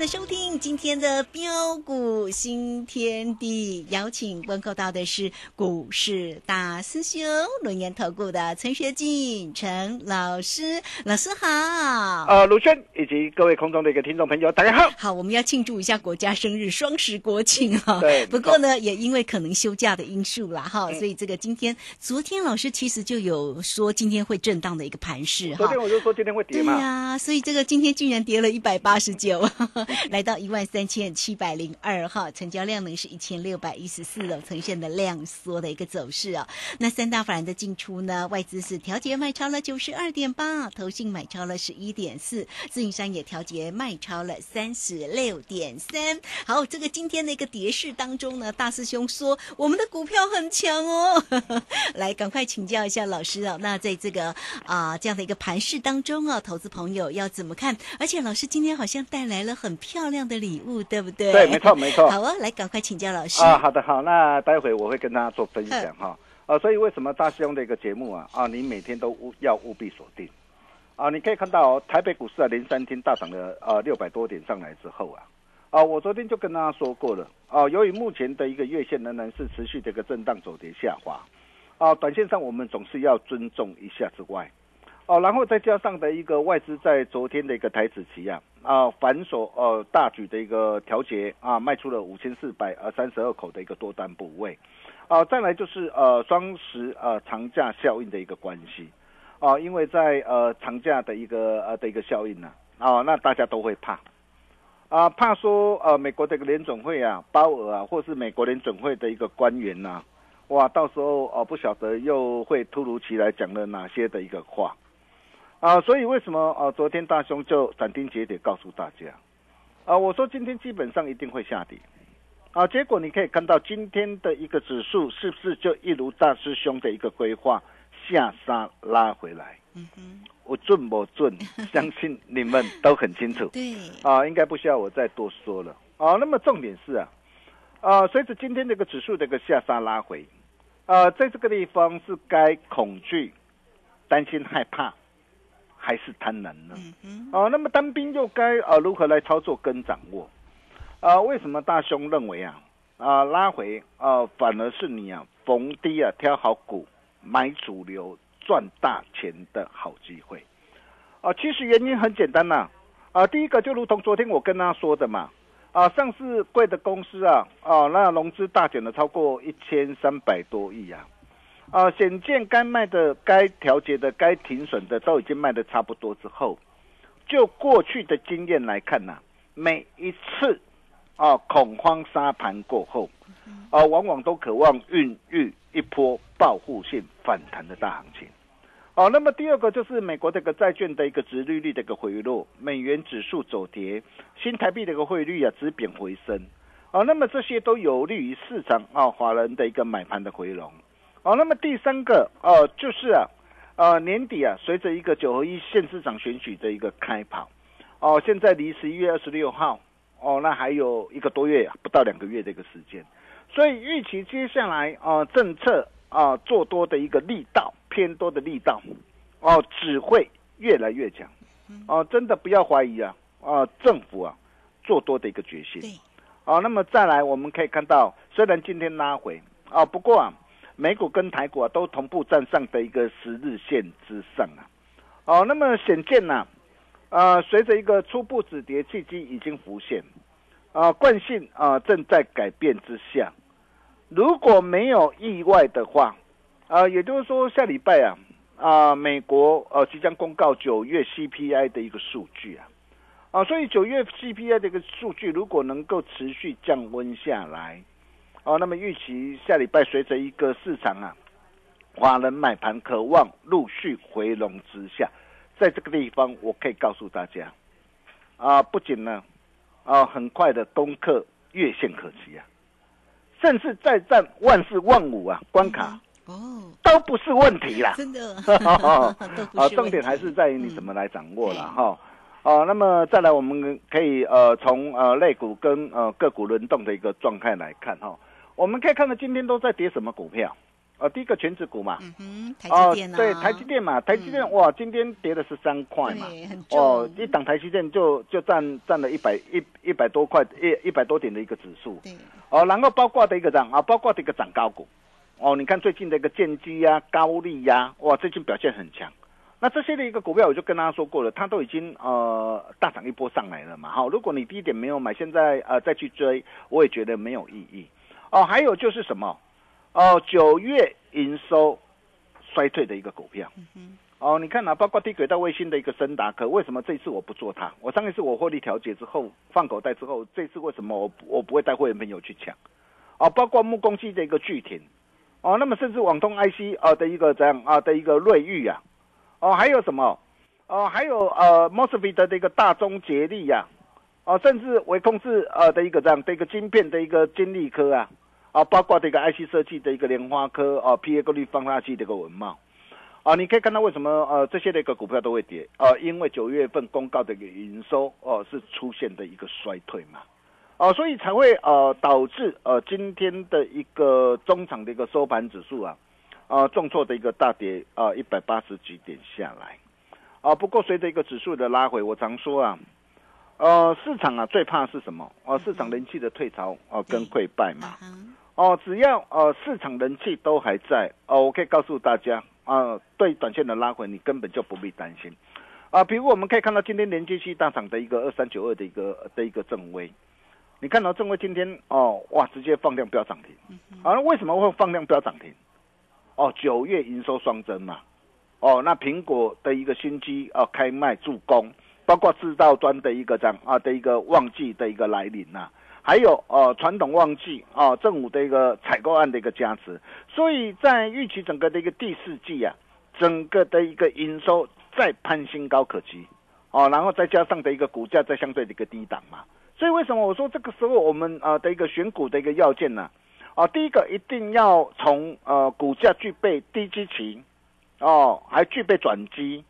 的收听。今天的标股新天地，邀请问候到的是股市大师兄轮研投顾的陈学进陈老师，老师好。呃，卢轩以及各位空中的一个听众朋友，大家好。好，我们要庆祝一下国家生日，双十国庆哈。对不过呢，也因为可能休假的因素啦哈，嗯所以这个今天，昨天老师其实就有说今天会震荡的一个盘势哈昨天。我就说今天会跌对嘛，呀、所以这个今天竟然跌了一百八十九，来到一万三千七百零二哈，成交量呢是一千六百一十四，呈现的量缩的一个走势啊。那三大法人的进出呢，外资是调节卖超了九十二点八，投信买超了十一点四，自营商也调节卖超了三十六点三。好，这个今天的一个跌势当中呢，大师兄说我们的股票很强哦，来赶快请教一下老师啊。那在这个啊、这样的一个盘势当中啊，投资朋友要怎么看？而且老师今天好像带来了很漂亮的礼物，对不对？对，没错没错。好啊，来赶快请教老师。啊，好的好，那待会我会跟大家做分享哈。啊，所以为什么大师兄的一个节目啊啊，你每天都务要务必锁定啊？你可以看到、哦、台北股市啊连三天大涨了啊六百多点上来之后啊啊，我昨天就跟大家说过了啊，由于目前的一个月线仍然是持续的一个震荡走跌下滑啊，短线上我们总是要尊重一下之外。哦，然后再加上的一个外资在昨天的一个台子期啊啊反手呃大举的一个调节啊，卖出了五千四百呃三十二口的一个多单部位，啊，再来就是呃双十呃长假效应的一个关系啊，因为在呃长假的一个呃的一个效应呢啊，那大家都会怕啊，怕说呃美国的一个联总会啊鲍尔啊，或是美国联总会的一个官员呐、哇，到时候哦、不晓得又会突如其来讲了哪些的一个话。啊，所以为什么啊昨天大兄就斩钉截铁告诉大家，啊，我说今天基本上一定会下跌，啊，结果你可以看到今天的一个指数是不是就一如大师兄的一个规划下杀拉回来？嗯哼，我准不准？相信你们都很清楚对，啊，应该不需要我再多说了啊。那么重点是啊，啊，随着今天这个指数的一个下杀拉回，啊，在这个地方是该恐惧、担心、害怕，还是贪婪呢？嗯哼，啊，那么单兵又该啊如何来操作跟掌握？啊，为什么大兄认为啊啊拉回啊反而是你啊逢低啊挑好股买主流赚大钱的好机会？啊，其实原因很简单呐、啊，第一个就如同昨天我跟他说的嘛，啊，上市贵的公司啊啊那融资大减了超过一千三百多亿啊。啊，显见该卖的、该调节的、该停损的都已经卖的差不多之后，就过去的经验来看呐、每一次啊恐慌沙盘过后，啊往往都渴望孕育一波报复性反弹的大行情。哦、那么第二个就是美国这个债券的一个殖利率的一个回落，美元指数走跌，新台币的一个汇率啊止贬回升。哦，那么这些都有利于市场啊华人的一个买盘的回笼。哦，那么第三个呃、就是啊，呃年底啊，随着一个九合一县市长选举的一个开跑，哦，现在离十一月二十六号哦，那还有一个多月啊，不到两个月的一个时间，所以预期接下来啊、政策啊、做多的一个力道偏多的力道哦，只会越来越强。哦，真的不要怀疑啊啊、政府啊做多的一个决心。对，哦，那么再来，我们可以看到，虽然今天拉回啊，不过啊，美股跟台股啊都同步站上的一个十日线之上啊。哦，那么显见呢、啊，随着一个初步止跌契机已经浮现，啊，惯性啊正在改变之下，如果没有意外的话，啊，也就是说下礼拜啊，啊，美国呃即将公告九月 CPI 的一个数据啊。啊，所以九月 CPI 这个数据如果能够持续降温下来，哦，那么预期下礼拜随着一个市场啊，华人买盘渴望陆续回笼之下，在这个地方我可以告诉大家，啊，不仅呢，啊，很快的攻克月线可期啊，甚至再战万事万五啊关卡哦，都不是问题啦。真的，啊都不啊，重点还是在于你怎么来掌握了嗯哈。哦、那么再来，我们可以呃从呃类股跟呃个股轮动的一个状态来看哈。我们可以看到今天都在跌什么股票？呃，第一个全指股嘛，嗯哼，台积电啊，对，台积电嘛，台积电哇，今天跌了十三块嘛，哦，一档台积电就就占占了一百一一百多块一一百多点的一个指数，对，哦，然后包括的一个涨啊，包括的一个涨高股，哦，你看最近的一个建机呀、高利呀，哇，最近表现很强。那这些的一个股票，我就跟大家说过了，它都已经呃大涨一波上来了嘛。好，如果你低点没有买，现在呃再去追，我也觉得没有意义。哦，还有就是什么？哦，九月营收衰退的一个股票。哦，你看啊，包括低轨道卫星的一个森达可为什么这次我不做它？我上一次我获利调节之后放口袋之后，这次为什么我我不会带会员朋友去抢？哦，包括木工机的一个巨停。哦，那么甚至网通 IC 啊的一个这样啊的一个瑞昱啊。哦，还有什么？哦，还有呃 m o s f e t 的一个大中捷力呀，啊，甚至微控制呃的一个这样的一个晶片的一个金利科啊，啊，包括这个 IC 设计的一个莲花科啊，PA 过滤放大器的一个文茂，啊，你可以看到为什么呃这些的一个股票都会跌啊？因为九月份公告的一个营收哦是出现的一个衰退嘛，啊，所以才会呃导致呃今天的一个中场的一个收盘指数啊。啊，重挫的一个大跌啊，一百八十几点下来，啊，不过随着一个指数的拉回，我常说啊，呃，市场啊最怕是什么？哦，市场人气的退潮哦，跟溃败嘛。哦，只要呃市场人气都还在，哦，我可以告诉大家啊，对短线的拉回你根本就不必担心。啊，比如我们可以看到今天连接器大涨的一个二三九二的一个的一个正威，你看到正威今天哦，哇，直接放量飙涨停。啊，为什么会放量飙涨停？哦，九月营收双增嘛，哦，那苹果的一个新机哦开卖助攻，包括制造端的一个这样啊的一个旺季的一个来临呐，还有呃传统旺季啊正午的一个采购案的一个加持，所以在预期整个的一个第四季啊，整个的一个营收再攀新高可期，哦，然后再加上的一个股价在相对的一个低档嘛，所以为什么我说这个时候我们啊的一个选股的一个要件呢？啊，第一个一定要从呃股价具备低基期，哦，还具备转机，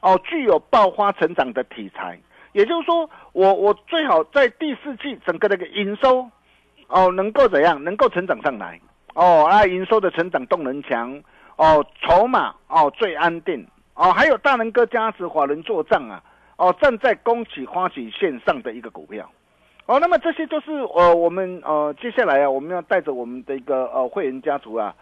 哦，具有爆发成长的题材。也就是说，我我最好在第四季整个那个营收，哦，能够怎样？能够成长上来，哦，啊，营收的成长动能强，哦，筹码哦最安定，哦，还有大能哥加持华人做账啊，哦，站在恭喜花喜线上的一个股票。哦，那么这些就是呃，我们呃，接下来啊，我们要带着我们的一个呃会员家族啊，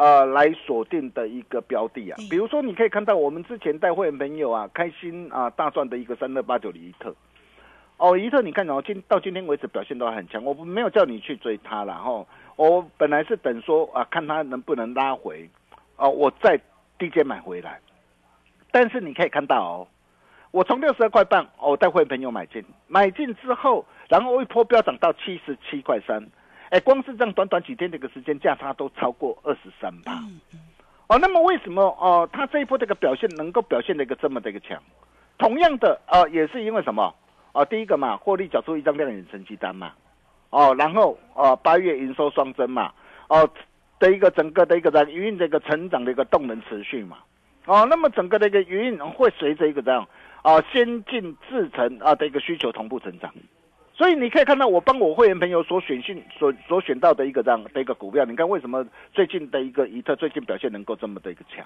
呃，来锁定的一个标的啊。比如说，你可以看到我们之前带会员朋友啊，开心啊，大赚的一个三六八九的一特。哦，一特，你看哦，今到今天为止表现都还很强。我没有叫你去追它了哈，我本来是等说啊，看它能不能拉回，哦，我再低阶买回来。但是你可以看到哦。我从六十二块半，我带会朋友买进，买进之后，然后一波飙涨到七十七块三，哎，光是这样短短几天的一个时间，价差都超过二十三吧。哦，那么为什么哦，它这一波这个表现能够表现的一个这么的一个强？同样的，呃，也是因为什么？哦，第一个嘛，获利缴出一张亮眼成绩单嘛。哦，然后哦，八月营收双增嘛。哦，的一个整个的一个在营运的一个成长的一个动能持续嘛。哦，那么整个的一个营运会随着一个这样。啊，先进制程啊的一个需求同步成长，所以你可以看到我帮我会员朋友所选信所所选到的一个这样的一个股票，你看为什么最近的一个怡特最近表现能够这么的一个强？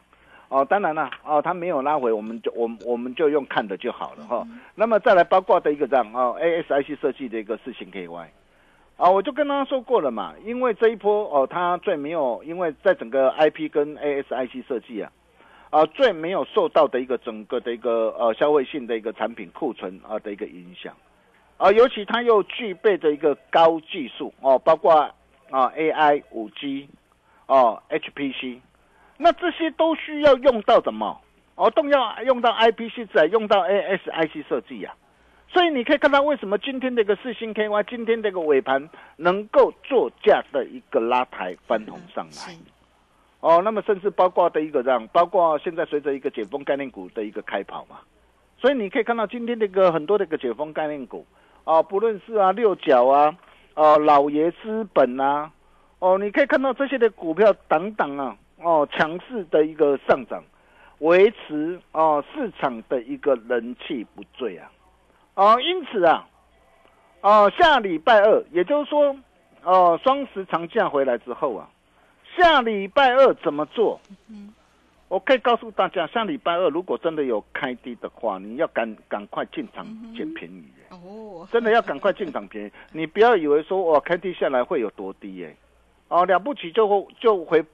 哦，当然了，哦，它没有拉回，我们就我我们就用看的就好了哈。那么再来包括的一个这样啊，ASIC 设计的一个四星 KY，啊，我就跟他说过了嘛，因为这一波哦，它最没有，因为在整个 IP 跟 ASIC 设计啊。啊，最没有受到的一个整个的一个呃消费性的一个产品库存啊的一个影响，啊，尤其它又具备着一个高技术哦，包括啊 AI 五 G 哦 HPC，那这些都需要用到什么？哦，都要用到 IPC 在用到 ASIC 设计呀，所以你可以看到为什么今天这个四星 KY 今天这个尾盘能够做价的一个拉抬翻红上来。哦，那么甚至包括的一个这样，包括现在随着一个解封概念股的一个开跑嘛，所以你可以看到今天这个很多的一个解封概念股啊，不论是啊六角啊，哦老爷资本啊，哦你可以看到这些的股票等等啊，哦强势的一个上涨，维持哦市场的一个人气不坠啊，哦因此啊，哦下礼拜二，也就是说哦双十长假回来之后啊。下礼拜二怎么做？我可以告诉大家，像礼拜二如果真的有开低的话，你要赶赶快进场捡便宜。哦，真的要赶快进场便宜，你不要以为说哇开低下来会有多低耶，哦了不起就就回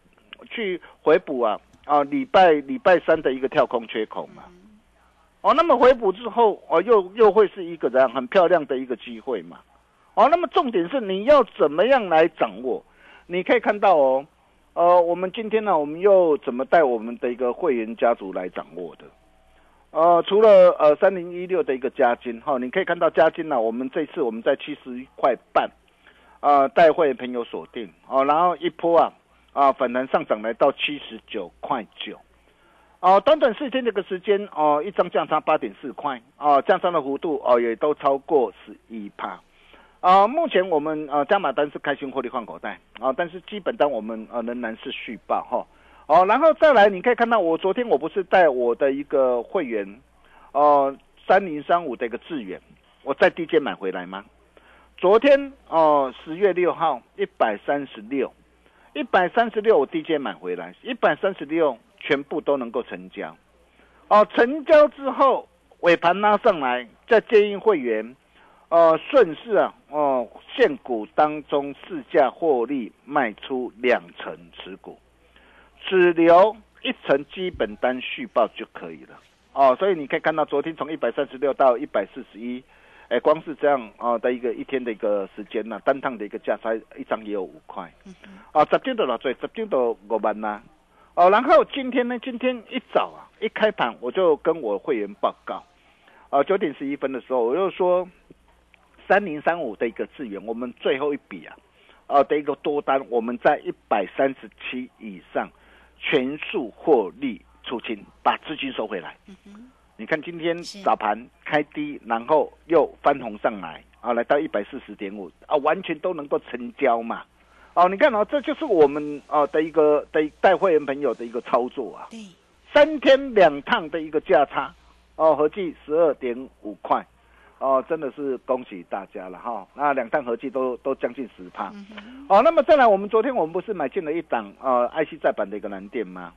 去回补啊。啊礼拜礼拜三的一个跳空缺口嘛，哦那么回补之后哦又又会是一个这样很漂亮的一个机会嘛，哦那么重点是你要怎么样来掌握？你可以看到哦，呃我们今天呢我们又怎么带我们的一个会员家族来掌握的？呃，除了呃三零一六的一个加金哈，你可以看到加金呢，我们这次我们在七十一块半，啊，带会朋友锁定哦，然后一波啊啊反弹上涨来到七十九块九，哦，短短四天这个时间哦，一张降差八点四块哦，降差的幅度哦也都超过十一帕，啊，目前我们呃加码单是开心获利换口袋啊，但是基本单我们呃仍然是续报哈。哦，然后再来，你可以看到我昨天我不是带我的一个会员，哦，三零三五的一个智远，我在低阶买回来吗？昨天哦，十月六号一百三十六，一百三十六我低阶买回来，一百三十六全部都能够成交。哦，成交之后尾盘拉上来，再建议会员，呃，顺势啊，哦，现股当中市价获利卖出两成持股。只留一成基本单续报就可以了。哦，所以你可以看到昨天从一百三十六到一百四十一，哎，光是这样啊的一个一天的一个时间呢，单趟的一个价差一张也有五块，啊，十点多了，最十点多五万呐，哦，然后今天呢，今天一早啊，一开盘我就跟我会员报告，啊，九点十一分的时候我就说，三零三五的一个资源，我们最后一笔啊，啊的一个多单，我们在一百三十七以上。全数获利出清，把资金收回来。你看今天早盘开低，然后又翻红上来啊，来到一百四十点五啊，完全都能够成交嘛。哦，你看哦，这就是我们哦的一个的带会员朋友的一个操作啊。三天两趟的一个价差哦，合计十二点五块哦，真的是恭喜大家了哈。那两趟合计都都将近十趴。哦，那么再来，我们昨天我们不是买进了一档呃 IC 再版的一个蓝电吗？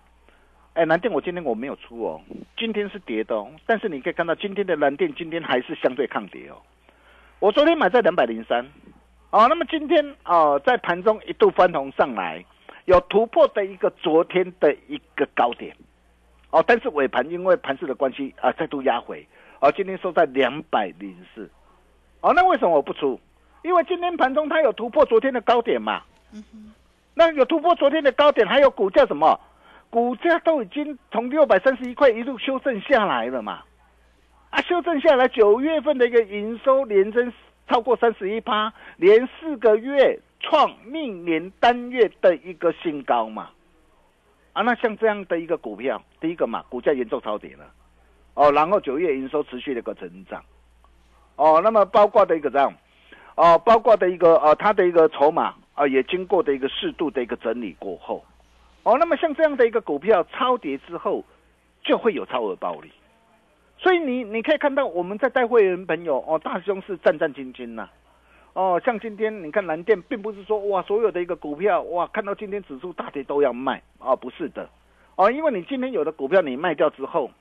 哎，蓝电我今天我没有出哦，今天是跌的哦。但是你可以看到今天的蓝电今天还是相对抗跌哦。我昨天买在两百零三，哦，那么今天哦在盘中一度翻红上来，有突破的一个昨天的一个高点，哦，但是尾盘因为盘势的关系啊再度压回，哦，今天收在两百零四，哦，那为什么我不出？因为今天盘中它有突破昨天的高点嘛，那有突破昨天的高点，还有股价什么？股价都已经从六百三十一块一路修正下来了嘛，啊，修正下来，九月份的一个营收连增超过三十一趴，连四个月创历年单月的一个新高嘛，啊，那像这样的一个股票，第一个嘛，股价严重超跌了，哦，然后九月营收持续的一个成长，哦，那么包括的一个这样。哦，包括的一个呃，它的一个筹码啊，也经过的一个适度的一个整理过后，哦，那么像这样的一个股票超跌之后，就会有超额暴利，所以你你可以看到我们在带会员朋友哦，大兄是战战兢兢呐，哦，像今天你看蓝电，并不是说哇，所有的一个股票哇，看到今天指数大跌都要卖。啊，不是的，哦，因为你今天有的股票你卖掉之后，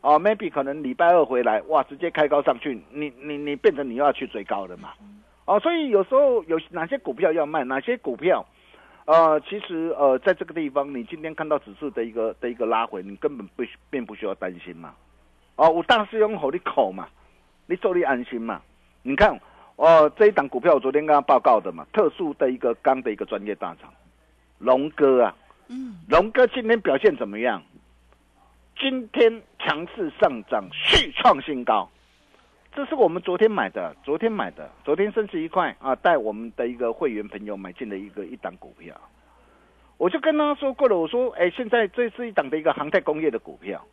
哦，maybe 可能礼拜二回来哇，直接开高上去，你你你变成你又要去追高的嘛。哦，所以有时候有哪些股票要卖，哪些股票，呃，其实呃，在这个地方，你今天看到指数的一个的一个拉回，你根本不并不需要担心嘛。哦，我大师兄吼你口嘛，你做你安心嘛。你看，哦，这一档股票我昨天跟他报告的嘛，特殊的一个钢的一个专业大厂，龙哥啊，嗯，龙哥今天表现怎么样？今天强势上涨，续创新高。这是我们昨天买的，昨天买的，昨天升值一块啊，带我们的一个会员朋友买进了一个一档股票，我就跟他说过了，我说，哎，现在这是一档的一个航太工业的股票，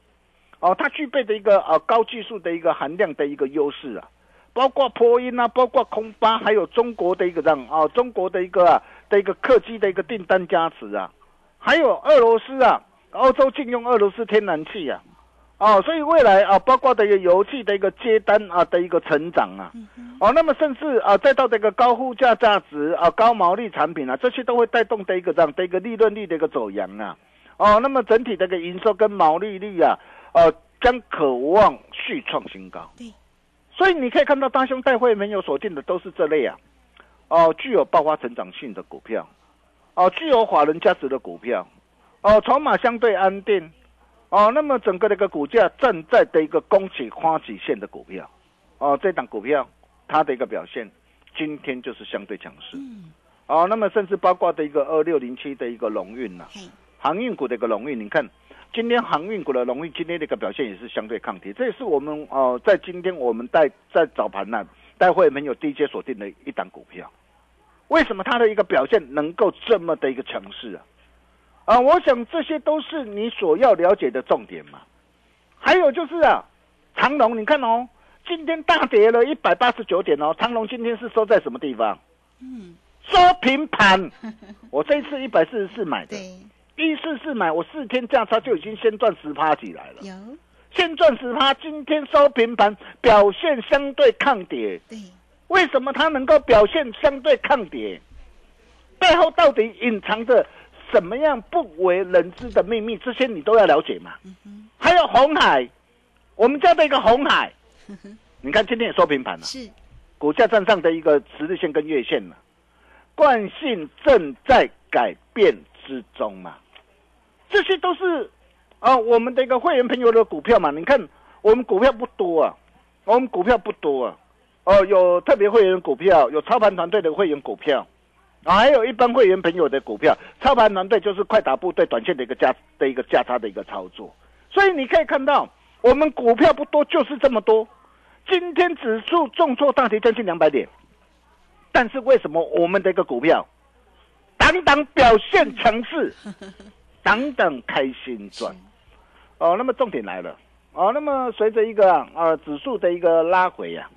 哦，它具备的一个呃高技术的一个含量的一个优势啊，包括波音啊，包括空巴，还有中国的一个这样啊，中国的一个的一个客机的一个订单加持啊，还有俄罗斯啊，欧洲禁用俄罗斯天然气啊。哦，所以未来啊，包括的一个油气的一个接单啊的一个成长啊，哦，那么甚至啊，再到这个高附加价值啊、高毛利产品啊，这些都会带动的一个这样的一个利润率的一个走扬啊，哦，那么整体的一个营收跟毛利率啊，呃，将渴望续创新高。对，所以你可以看到大兄带会没有锁定的都是这类啊，哦，具有爆发成长性的股票，哦，具有法人价值的股票，哦，筹码相对安定。哦，那么整个的一个股价正在的一个供给花旗线的股票，哦，这档股票它的一个表现，今天就是相对强势。嗯，哦，那么甚至包括的一个二六零七的一个龙运呐，嘿，航运股的一个龙运，你看今天航运股的龙运今天的一个表现也是相对抗跌，这也是我们哦在今天我们在在早盘呢，待会没有低阶锁定的一档股票，为什么它的一个表现能够这么的一个强势啊？啊，我想这些都是你所要了解的重点嘛。还有就是啊，长隆，你看哦，今天大跌了一百八十九点哦，长隆今天是收在什么地方？嗯，收平盘。我这一次一百四十四买的，对，一四四买，我四天价差就已经先赚十趴起来了，有，先赚十趴，今天收平盘，表现相对抗跌。对，为什么它能够表现相对抗跌？背后到底隐藏着什么样不为人知的秘密？这些你都要了解嘛。嗯，还有红海，我们家的一个红海，你看今天也收平盘了，是，股价站上的一个十日线跟月线了，惯性正在改变之中嘛。这些都是啊，我们的一个会员朋友的股票嘛。你看我们股票不多啊，我们股票不多啊。哦，有特别会员股票，有操盘团队的会员股票，啊，还有一般会员朋友的股票。操盘团队就是快打部队短线的一个价的一个价差的一个操作。所以你可以看到，我们股票不多，就是这么多。今天指数重挫大跌将近两百点，但是为什么我们的一个股票，档档表现强势，档档开心赚？哦，那么重点来了，哦，那么随着一个啊、呃指数的一个拉回呀、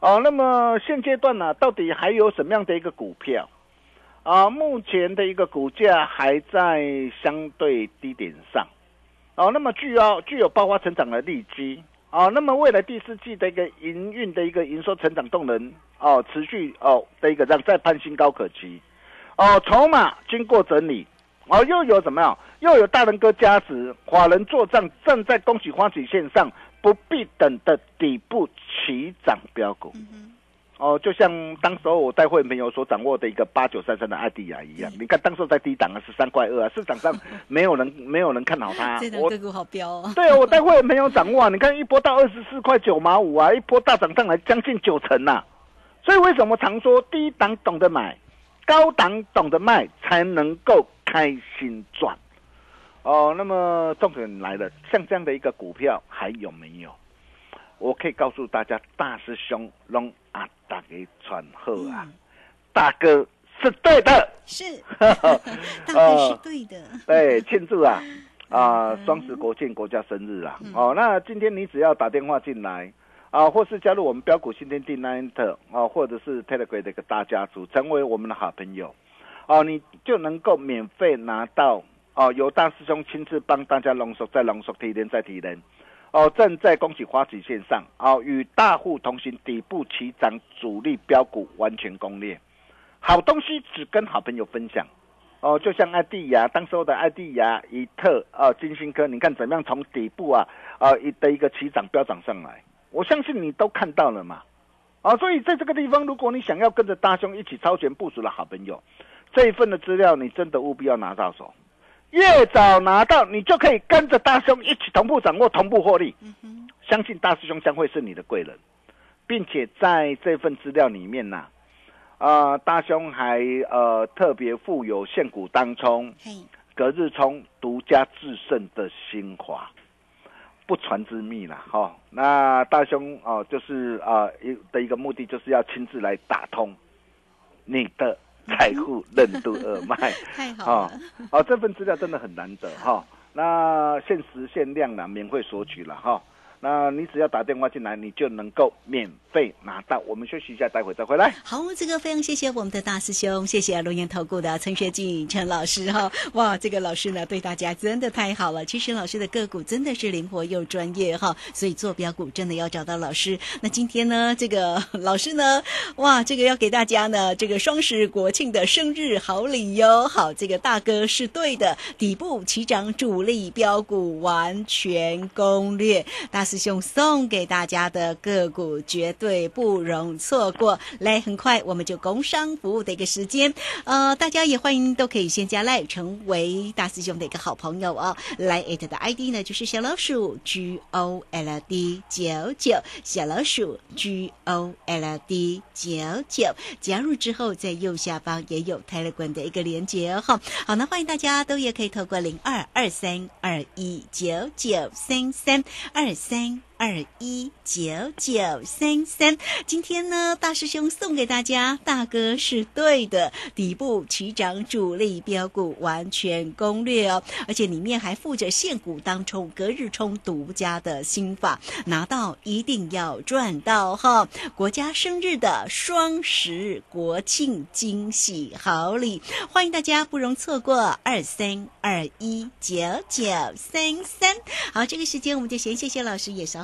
哦，那么现阶段呢、到底还有什么样的一个股票？啊，目前的一个股价还在相对低点上，哦，那么具有具有爆发成长的利基，哦，那么未来第四季的一个营运的一个营收成长动能，哦，持续哦的一个让再攀新高可期，哦，筹码经过整理，哦，又有怎么样？又有大人哥加持，法人做账站在恭喜欢喜线上，不必等的底部起涨标股。嗯哼，哦，就像当时候我带会朋友所掌握的一个八九三三的艾迪亚一样，你看当时候在低档啊，十三块二啊，市场上没有人没有人看好它 这，个股好标哦，对啊，我带会朋友掌握啊，你看一波到二十四块九毛五啊，一波大涨上来将近九成呐、所以为什么常说低档懂得买，高档懂得卖，才能够开心赚？哦，那么重点来了，像这样的一个股票还有没有？我可以告诉大家，大师兄拢啊，大给传后啊，嗯，大哥是对的。是，大哥是对的，对，庆祝啊。啊，双十国庆国家生日啊！哦，那今天你只要打电话进来啊，或是加入我们标股新天地 Nine 啊，或者是 Telegram 的一个大家族，成为我们的好朋友。哦，你就能够免费拿到哦，由大师兄亲自帮大家浓缩再浓缩，提炼再提炼。哦，正在恭喜花旗线上哦，与大户同行，底部起涨，主力标股完全攻略，好东西只跟好朋友分享。哦，就像艾迪亚，当时候的艾迪亚、以特、呃金星科，你看怎么样从底部啊，呃一的一个起涨飙涨上来，我相信你都看到了嘛。啊，所以在这个地方，如果你想要跟着大兄一起超前部署的好朋友，这一份的资料你真的务必要拿到手，越早拿到，你就可以跟着大兄一起同步掌握、同步获利。嗯，相信大师兄将会是你的贵人，并且在这份资料里面呢、啊，大兄还呃特别附有现股当冲、隔日冲独家制胜的精华，不传之秘啦，哈、那大兄哦、就是啊一、的一个目的就是要亲自来打通你的 财富任督二脉。太好了，哦，这份资料真的很难得哈、那限时限量啦，免费索取了哈、那你只要打电话进来，你就能够免费拿到。我们休息一下，待会再回来。好，这个非常谢谢我们的大师兄，谢谢龙岩投顾的陈学进陈老师哈。哇，这个老师呢对大家真的太好了。其实老师的个股真的是灵活又专业哈，所以做标股真的要找到老师。那今天呢，这个老师呢，哇，这个要给大家呢这个双十国庆的生日好礼哟。好，这个大哥是对的，底部起涨主力标股完全攻略大。师师兄送给大家的个股绝对不容错过。来，很快我们就工商服务的一个时间，呃，大家也欢迎都可以先加来成为大师兄的一个好朋友哦。来，it 的 ID 呢就是小老鼠 G O L D 九九，小老鼠 G O L D 九九，加入之后在右下方也有 Telegram 的一个连接哈。好，那欢迎大家都也可以透过零二二三二一九九三三二三。saying, 二一九九三三，今天呢，大师兄送给大家，大哥是对的，底部起涨主力标股完全攻略哦，而且里面还附着现股当冲、隔日冲独家的心法，拿到一定要赚到哈！国家生日的双十国庆惊喜好礼，欢迎大家不容错过，二三二一九九三三。好，这个时间我们就先谢谢老师，也稍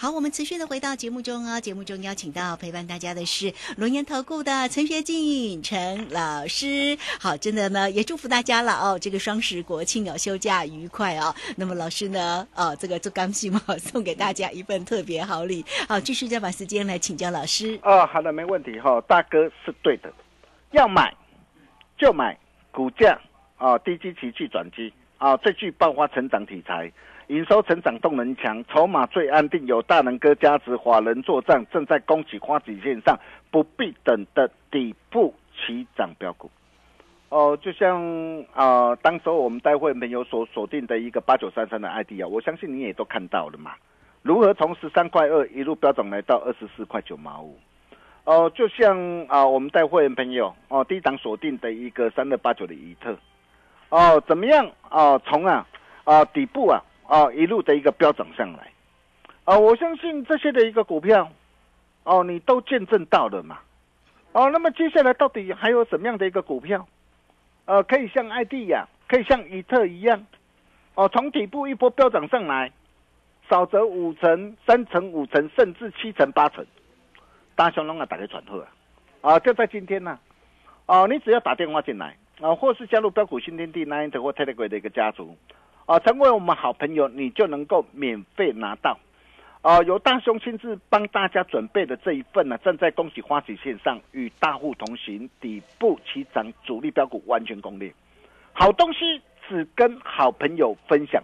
好，我们持续的回到节目中哦。节目中邀请到陪伴大家的是龙岩投顾的陈学进陈老师。好，真的呢，也祝福大家了哦。这个双十国庆哦，休假愉快哦。那么老师呢，哦，这个做刚性嘛，送给大家一份特别好礼。好，继续再把时间来请教老师。哦，好的，没问题哈。大哥是对的，要买就买股价啊，低基期去转机啊，最具爆发成长题材。营收成长动能强，筹码最安定，有大能哥加持，华人作战，正在攻起花旗线上不必等的底部起涨标股。哦，就像啊，当时候我们待会没有所锁定的一个八九三三的 ID 啊，我相信你也都看到了嘛。如何从十三块二一路飙涨来到二十四块九毛五？哦，就像啊，我们带会员朋友哦，低档锁定的一个三二八九的一特，哦，怎么样啊？从啊啊底部啊。啊，一路的一个飙涨上来，啊，我相信这些的一个股票，哦，你都见证到了嘛，哦，那么接下来到底还有什么样的一个股票，呃，可以像艾迪亚，可以像伊特一样，哦，从底部一波飙涨上来，少则五成、三成、五成，甚至七成、八成，大熊龙啊，打开传呼啊，啊，就在今天呢，哦，你只要打电话进来，啊，或是加入标股新天地 Nine 或 t e l e g r 的一个家族。啊，成为我们好朋友，你就能够免费拿到，啊，由大兄亲自帮大家准备的这一份呢，正在恭喜花旗线上与大户同行，底部起涨主力标股完全攻略，好东西只跟好朋友分享，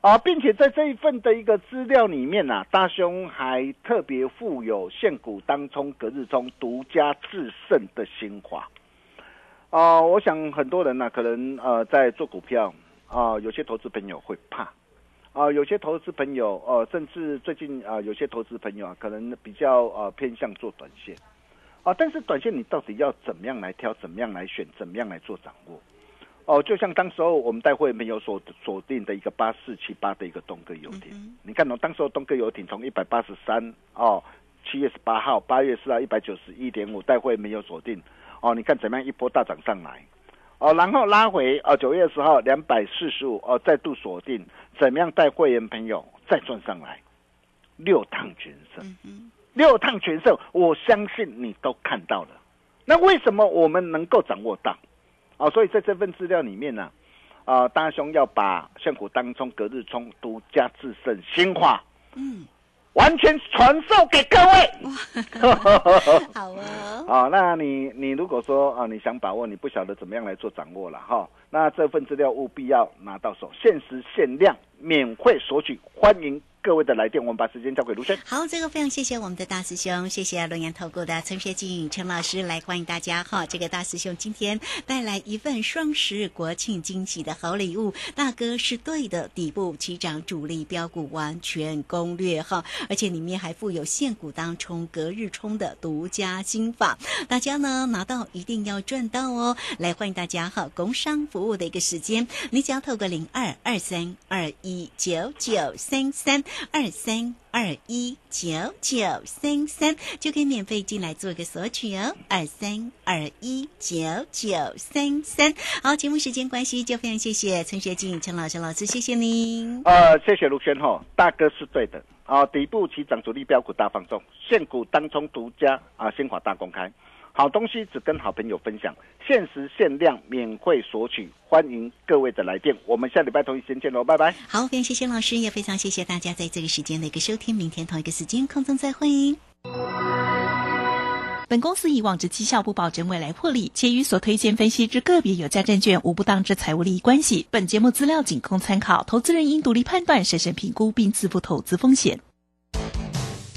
啊，并且在这一份的一个资料里面呢，大兄还特别附有现股当冲、隔日冲独家制胜的心法，啊，我想很多人呢，可能呃在做股票。啊，有些投资朋友会怕，啊，有些投资朋友，呃，甚至最近啊，有些投资朋友啊，可能比较呃偏向做短线，啊，但是短线你到底要怎么样来挑，怎么样来选，怎么样来做掌握？哦，就像当时候我们待会没有锁锁定的一个八四七八的一个东哥游艇，你看哦，当时候东哥游艇从一百八十三哦七月十八号、八月四号一百九十一点五，带会没有锁定。哦。你看怎么样一波大涨上来哦，然后拉回哦，九月十号两百四十五哦，再度锁定，怎么样带会员朋友再赚上来？六趟全胜，六趟全胜，我相信你都看到了。那为什么我们能够掌握到？啊，所以在这份资料里面呢，啊，大兄要把现股当中隔日冲独家制胜新化，嗯，完全传授给各位。好哦。啊，那你你如果说啊，你想把握，你不晓得怎么样来做掌握了哈，那这份资料务必要拿到手，限时限量，免费索取，欢迎。各位的来电，我们把时间交给卢生。好，这个非常谢谢我们的大师兄，谢谢龙岩投顾的陈学静陈老师来欢迎大家哈。这个大师兄今天带来一份双十国庆惊喜的好礼物，大哥是对的，底部起涨主力标股完全攻略哈，而且里面还附有现股当冲、隔日冲的独家心法，大家呢拿到一定要赚到哦。来欢迎大家哈，工商服务的一个时间，你只要透过零二二三二一九九三三。二三二一九九三三就可以免费进来做一个索取哦，二三二一九九三三。好，节目时间关系，就非常谢谢陈学静陈老师老师，谢谢您。呃，谢谢卢轩哈，大哥是对的啊，底部起涨主力标股大放送，现股当冲独家啊，新华大公开。好东西只跟好朋友分享，限时限量，免费索取，欢迎各位的来电。我们下礼拜同一时间见喽，拜拜。好，非常谢谢老师，也非常谢谢大家在这个时间的一个收听。明天同一个时间空中再会。本公司以往之绩效不保证未来获利，且与所推荐分析之个别有价证券无不当之财务利益关系。本节目资料仅供参考，投资人应独立判断、审慎评估并自负投资风险。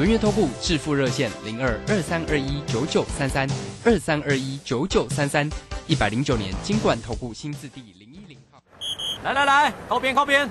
轮月投顾致富热线零二二三二一九九三三二三二一九九三三一百零九年金管投顾新字第零一零号。来来来，靠边靠边。